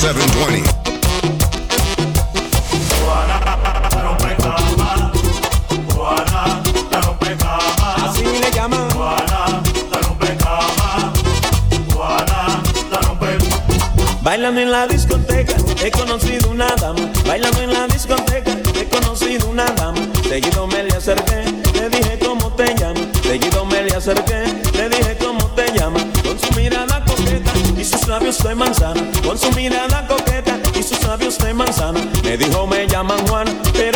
720. Bailando en la discoteca, he conocido una dama. Bailando en la discoteca, he conocido una dama. Seguido me le acerqué, le dije cómo te llamas. Seguido me le acerqué. labios de manzana, con su mirada coqueta y sus labios de manzana. Me dijo, me llaman Juan, te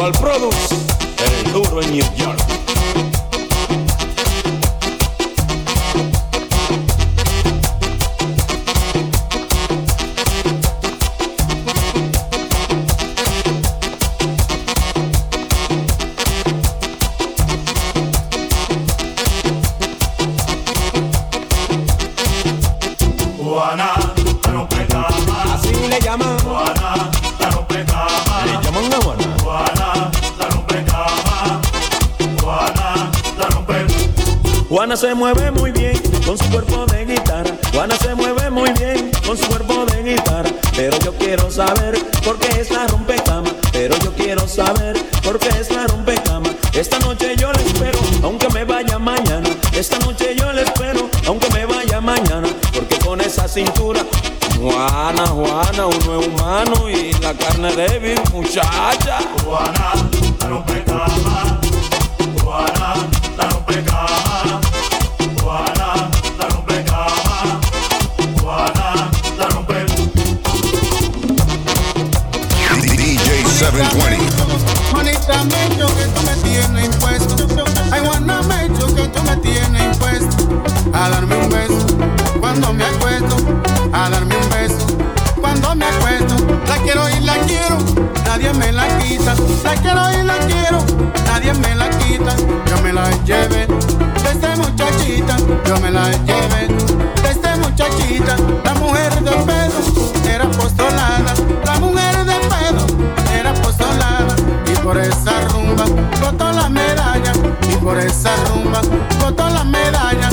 Global Products, el duro en New York. se mueve nadie me la quita. La quiero y la quiero, nadie me la quita. Yo me la lleve de esta muchachita, yo me la lleve de esta muchachita. La mujer de pedo era apostolada, la mujer de pedo era apostolada. Y por esa rumba botó la medalla, y por esa rumba botó la medalla.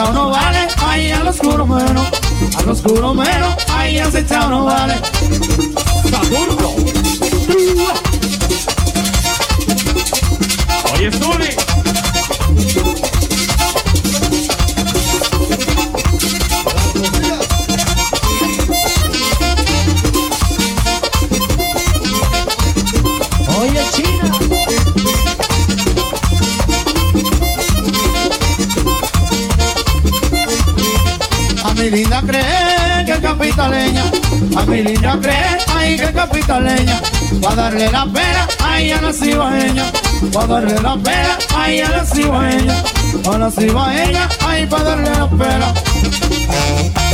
chao no vale, ay, al oscuro mero, al oscuro mero, ay, ese chao no vale. darle la pena a ella no a. Pa' darle la pena a a ella. Pa' no sigo a ay, pa' darle la pena.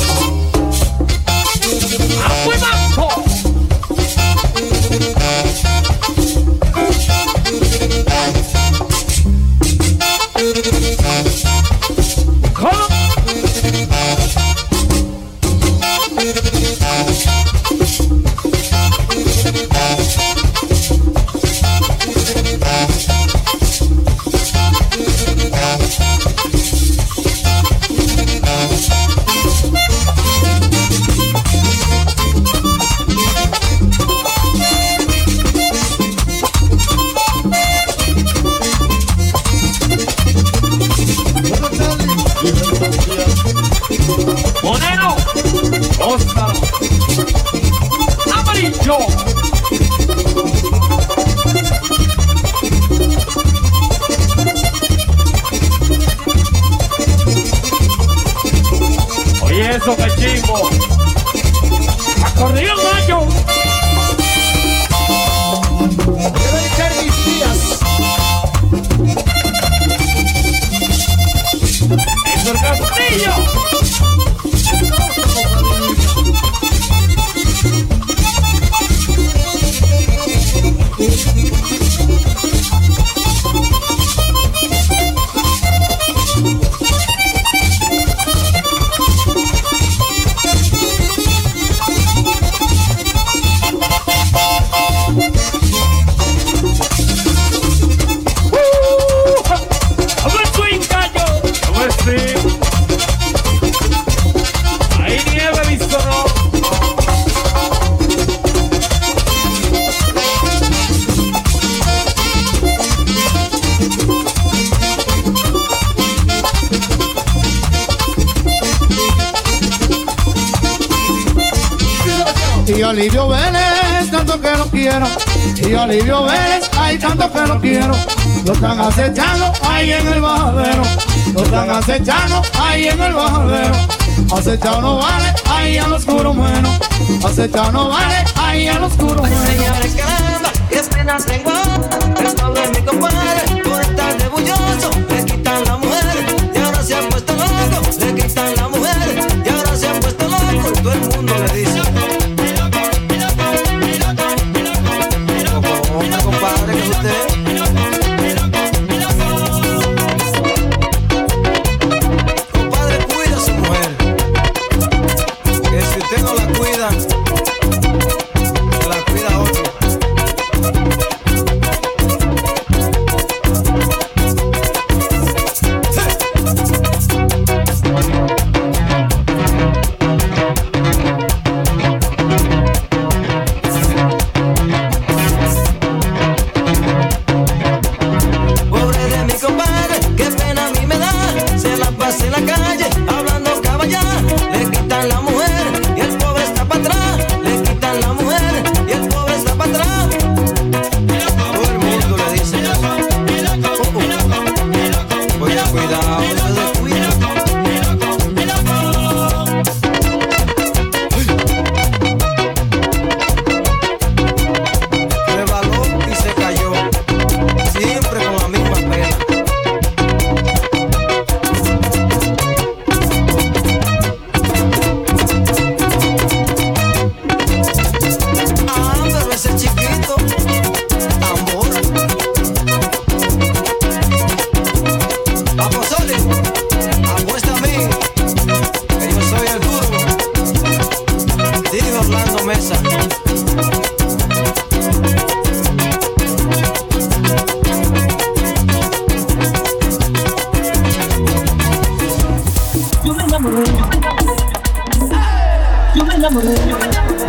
enamoré.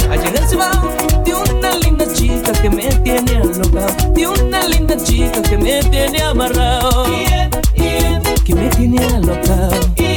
Allá en el Cibao, de una linda chica que me tiene alocado. De una linda chica que me tiene amarrado. Que me tiene alocado.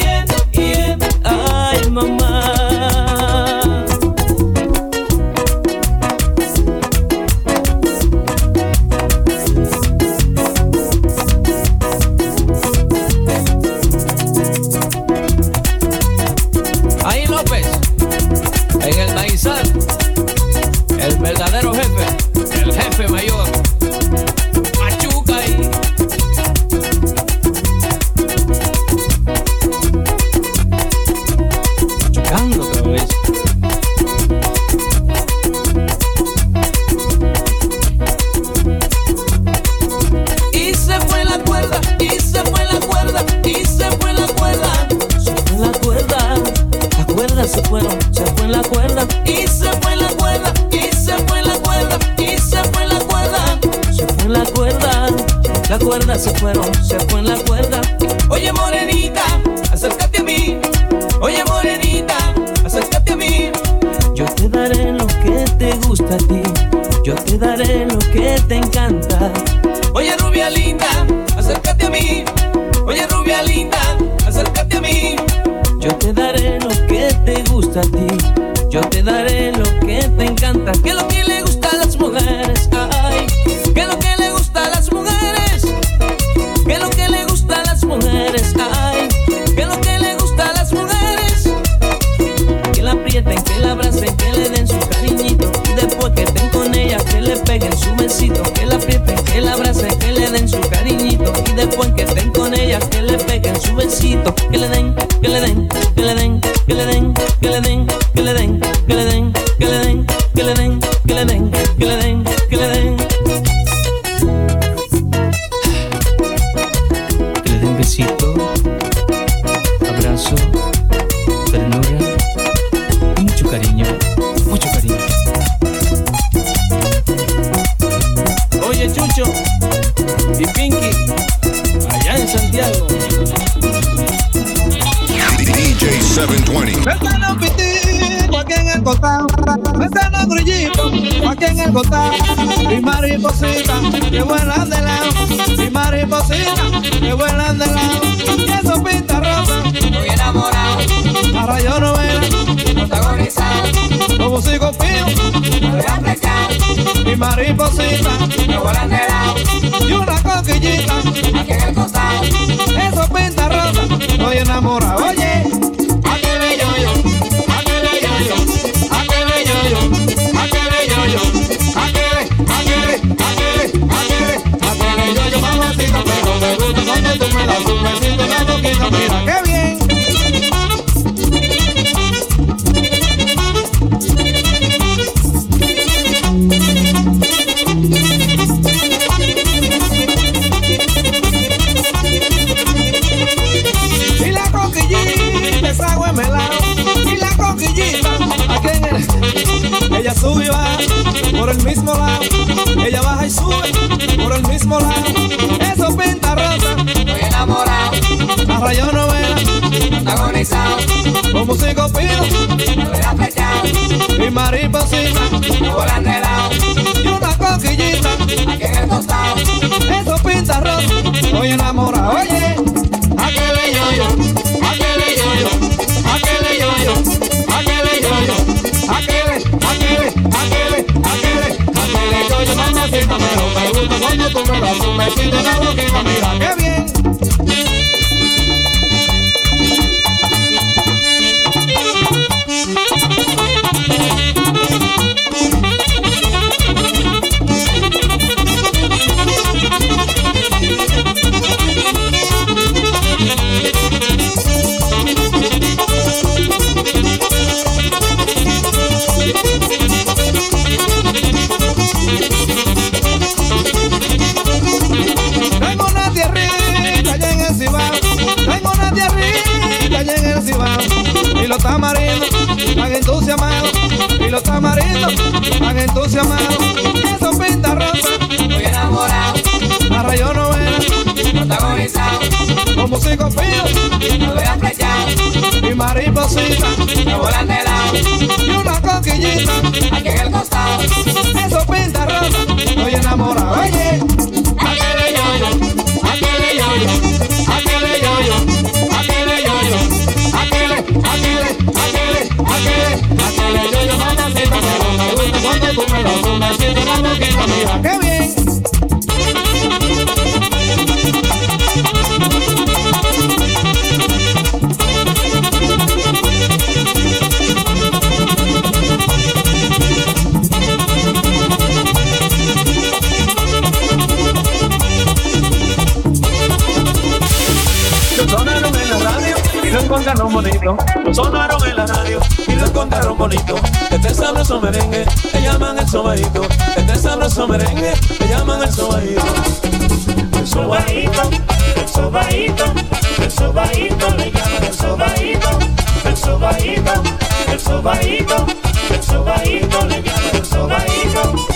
las que lo que contaron bonito. Este sabroso merengue, le llaman el sobaíto. Este sabroso merengue, le llaman el sobaíto. El sobaíto, el sobaíto, el sobaíto, le llaman el sobaíto. El sobaíto, el sobaíto, el sobaíto, le llaman el sobaíto.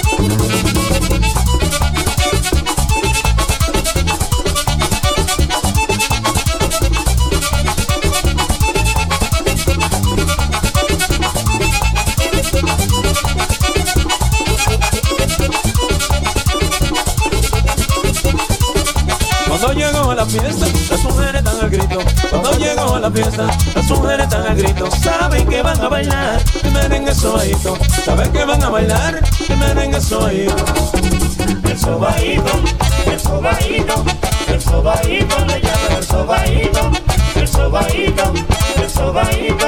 fiesta, las mujeres están al grito. Cuando llego a la fiesta, las mujeres están al grito. Saben que van a bailar, que merengue suavito. Saben que van a bailar, que merengue suavito. El sobaíto, el sobaíto, el sobaíto le llaman el sobaíto. El sobaíto, el sobaíto,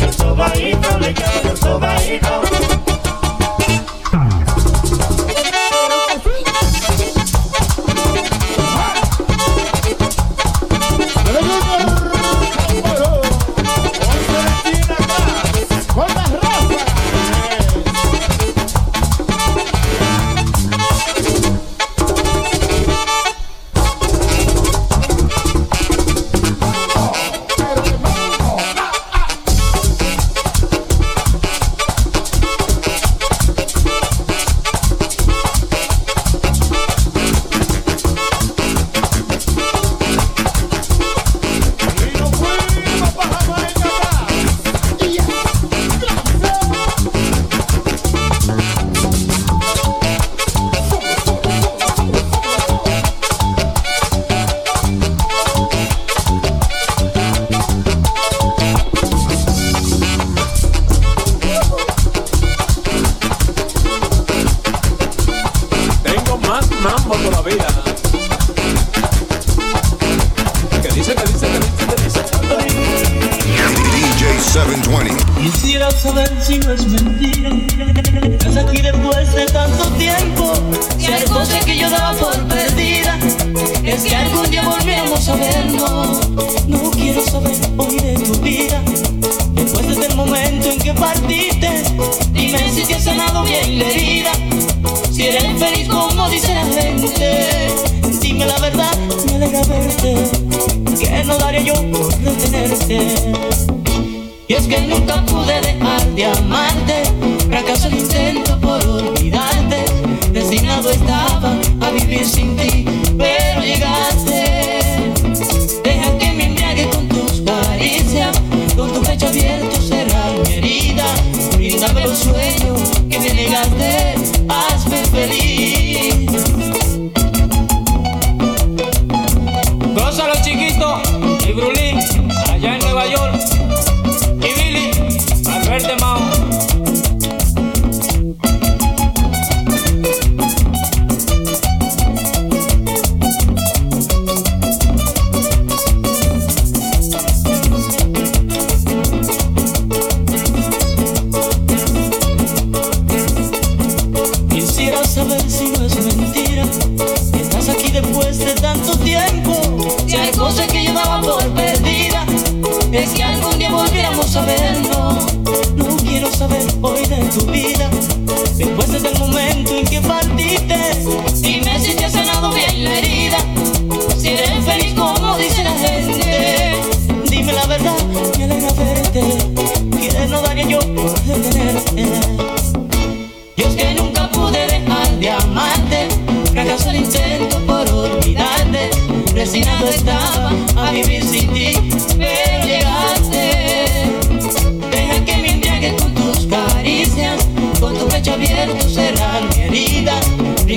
el sobaíto le llaman el sobaíto.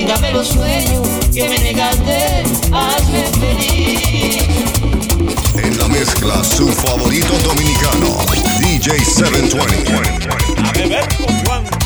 Quítame los sueños que me negaste, hazme feliz. En la mezcla, su favorito dominicano, DJ 720. A beber con Juan.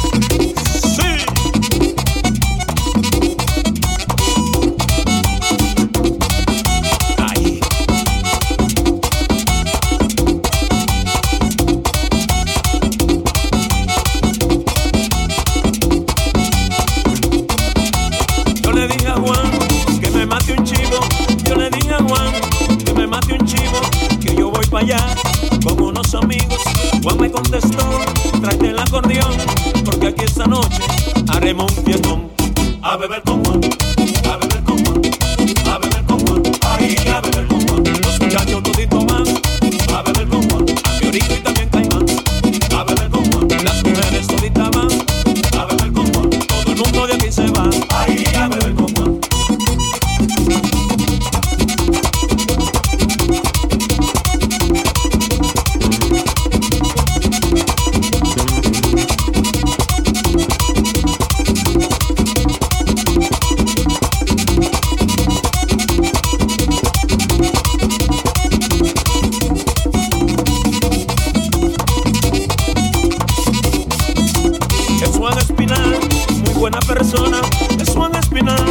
Buena persona. Es Juan Espinal,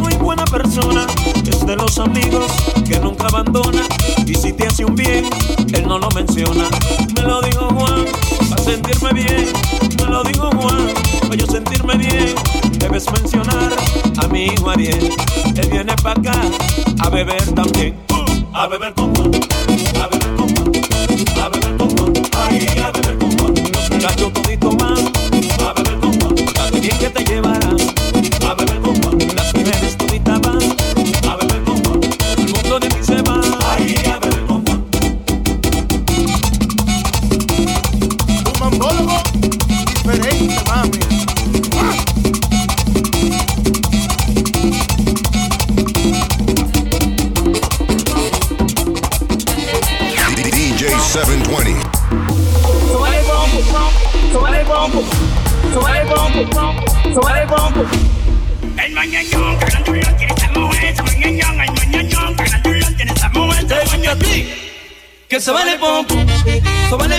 muy buena persona. Es de los amigos que nunca abandona. Y si te hace un bien, él no lo menciona. Me lo dijo Juan, para sentirme bien. Me lo dijo Juan, para yo sentirme bien. Debes mencionar a mi hijo Ariel. Él viene para acá a beber también. Uh, a beber con Juan, a beber con Juan, a beber con Juan. Ay, a beber con Juan. Los muchachos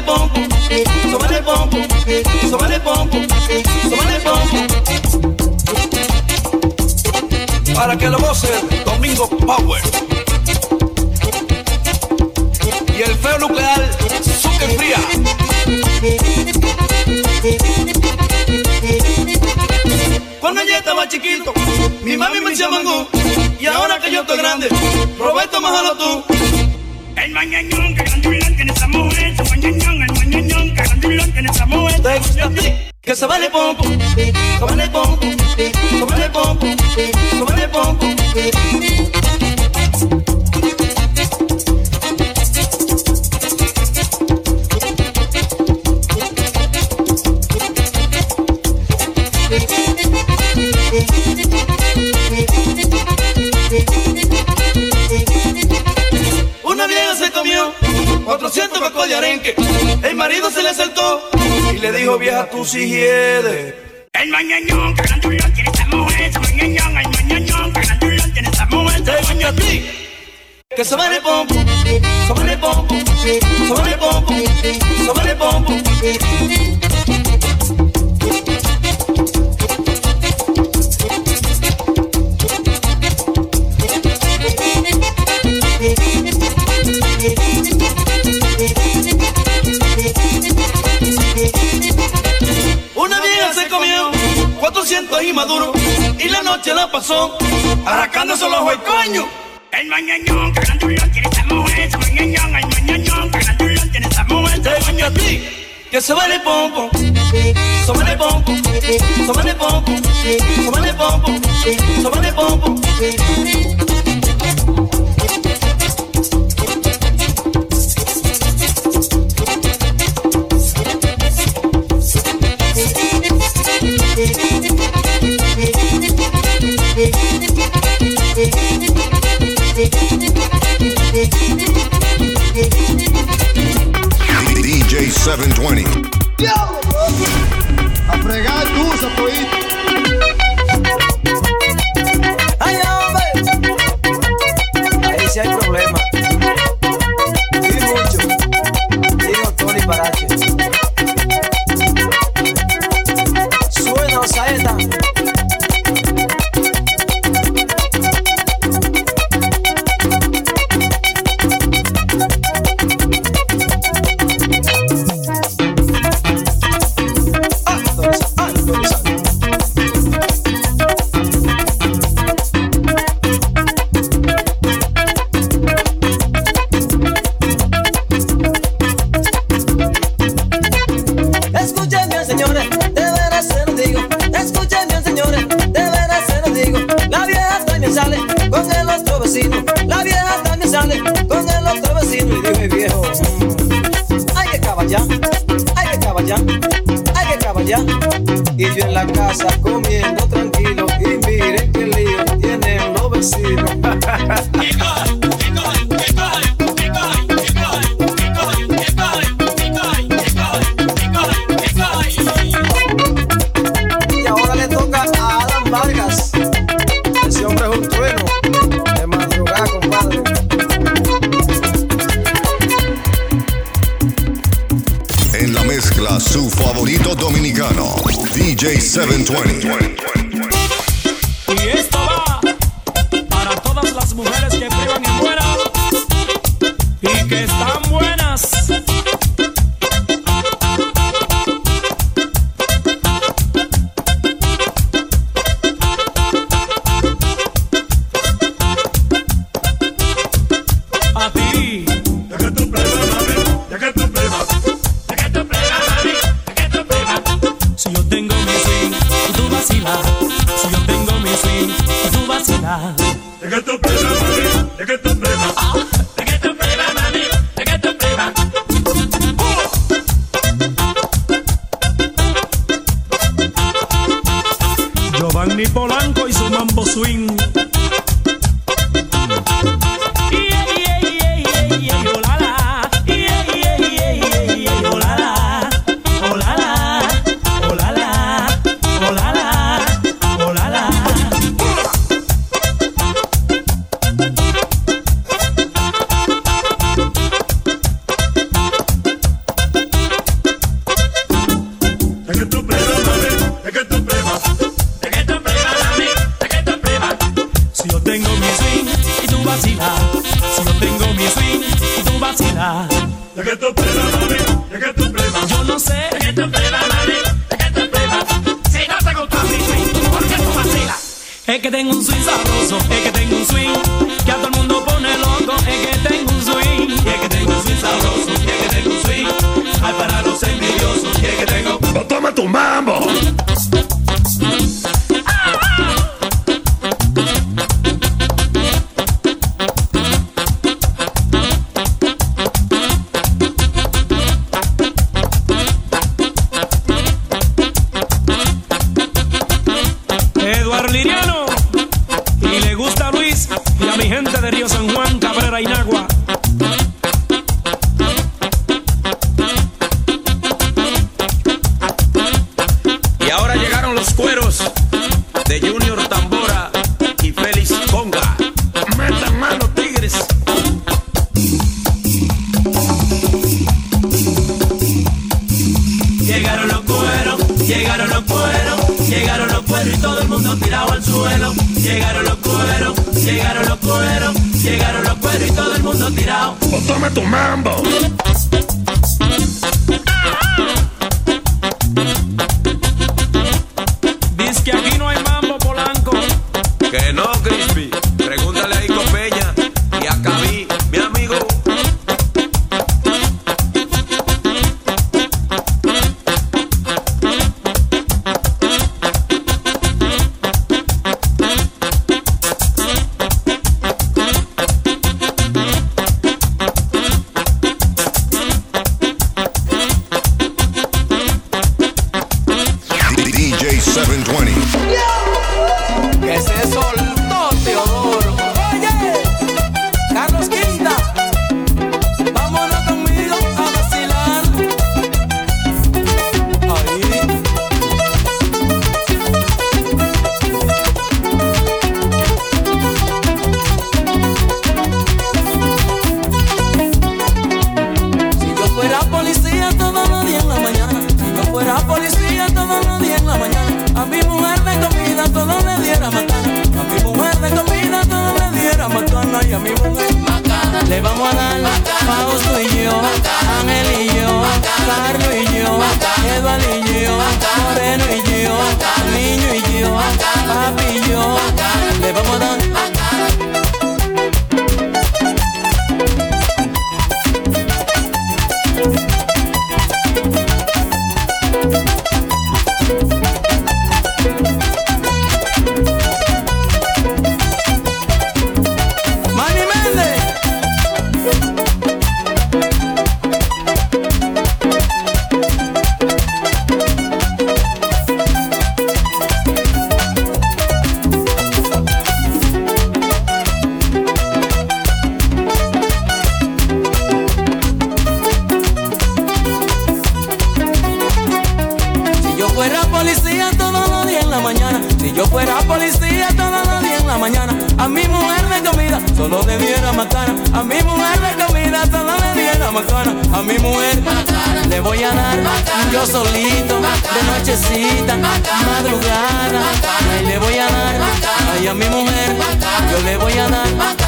pompo, el pompo, el pompo, el pompo. Para que lo goce Domingo Power. Y el feo nuclear, Zucker Fría. Cuando yo estaba chiquito, mi mami me decía mangú. Y ahora que yo estoy grande, Roberto, májalo tú. El mañañón, carandulón, tiene esa mujer, ese mañañón, Te gusta que se vale pompo, se vale pompo, se vale pompo, se vale pompo. Una vieja se comió 400 cocos de arenque. El marido se le y le dijo, vieja, tú si hiedes. El mañañón, carandulón, tiene esa mujer, ese mañañón, el mañañón, carandulón, tiene esa mujer, Te gusta a ti que se vale pompo, se vale pompo, se vale pompo, se vale pompo. 400 y maduro y la noche la pasó arrancándose los ojos el coño. El mañañón, carandulón, tiene esa mujer, ese mañañón, el mañañón, carandulón, tiene esa mujer, Te a ti que se vale pompo, se vale pompo, se vale pompo, se vale pompo, se vale pompo. DJ 720. A fregar tu. Ay. Ahí hay problema. Y mucho. Digo Tony Parache. vecino. La vieja también sale con el otro vecino. Y digo, mi viejo, hay que caballar, hay que caballar, hay que caballar. Y yo en la casa comiendo tranquilo. Manny Polanco y su mambo swing. One. I. a mi mujer, yo le voy a dar.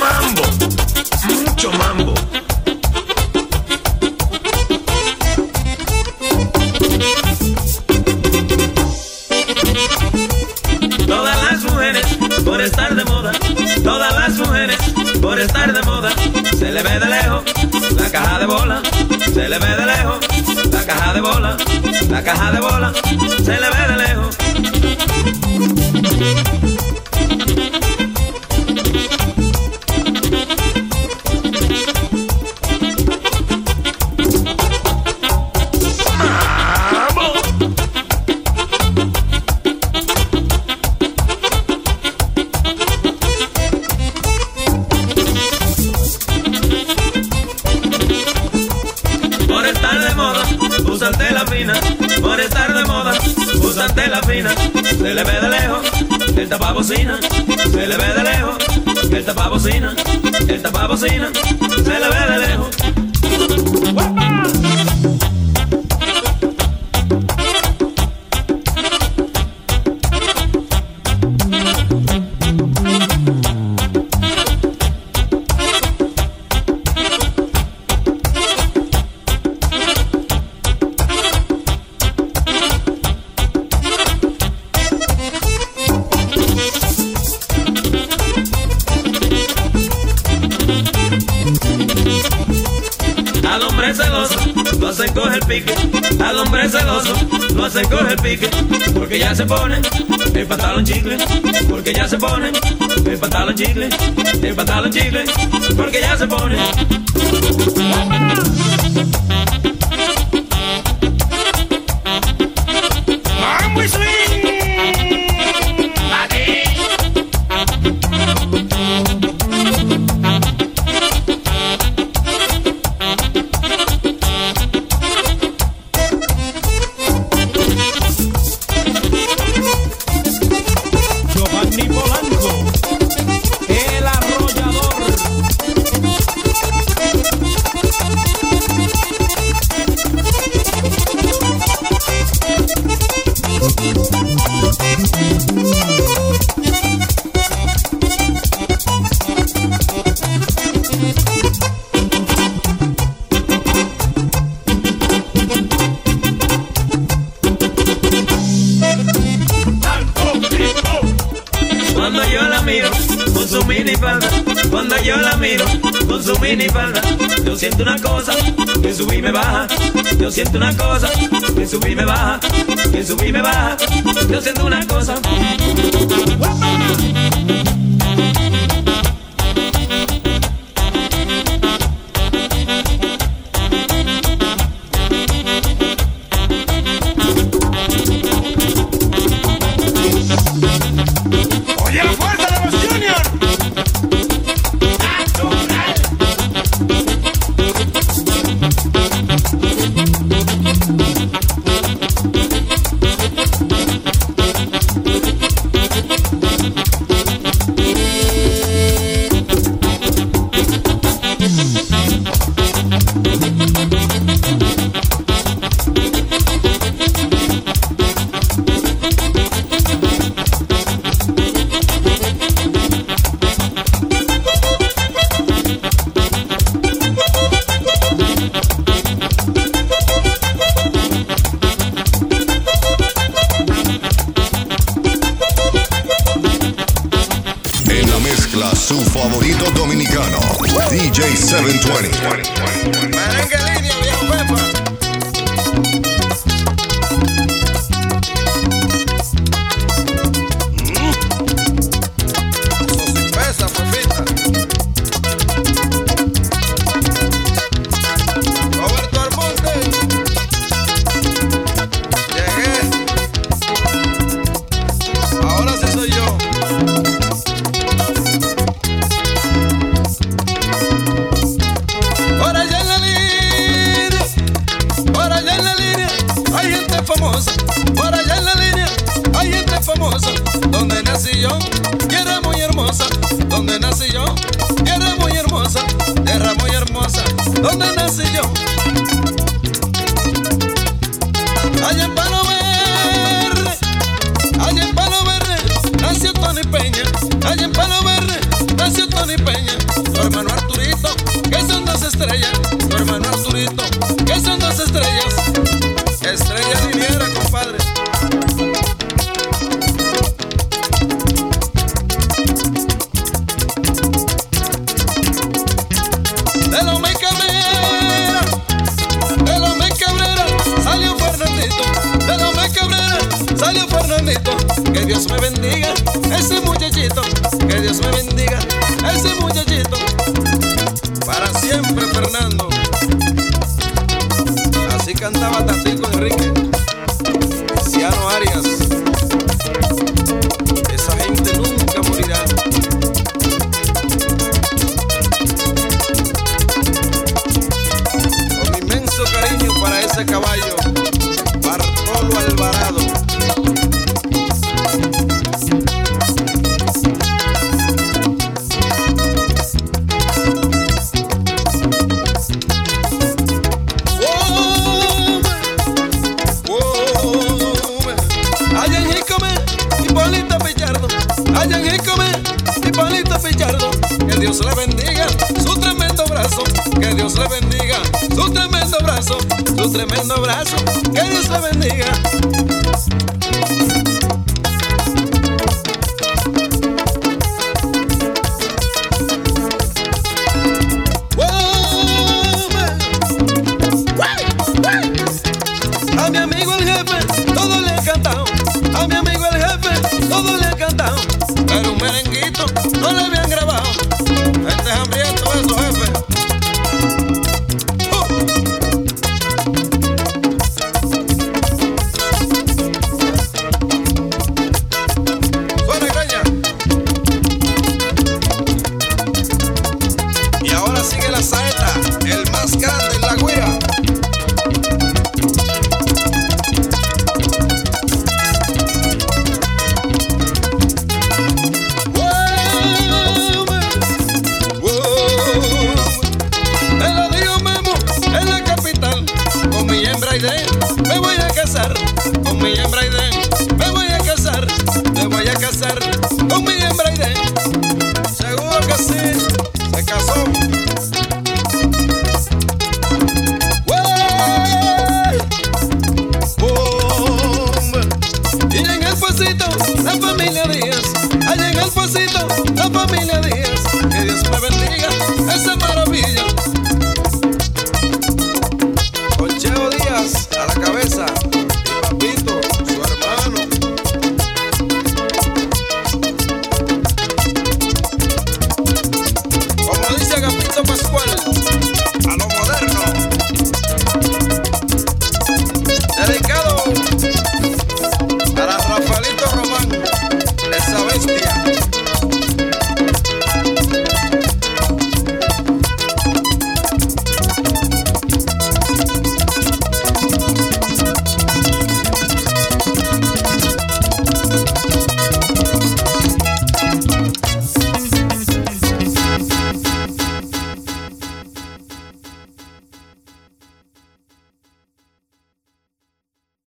Mambo, mucho mambo. Todas las mujeres por estar de moda, todas las mujeres por estar de moda, se le ve de lejos la caja de bola, se le ve de lejos la caja de bola, la caja de bola, se le ve de lejos. Lo hacen coger pique. Al hombre celoso lo hacen coger pique. Porque ya se pone el pantalón chicle. Porque ya se pone el pantalón chicle. El pantalón chicle. Porque ya se pone. Y me baja, subí y me baja. Yo siento una cosa.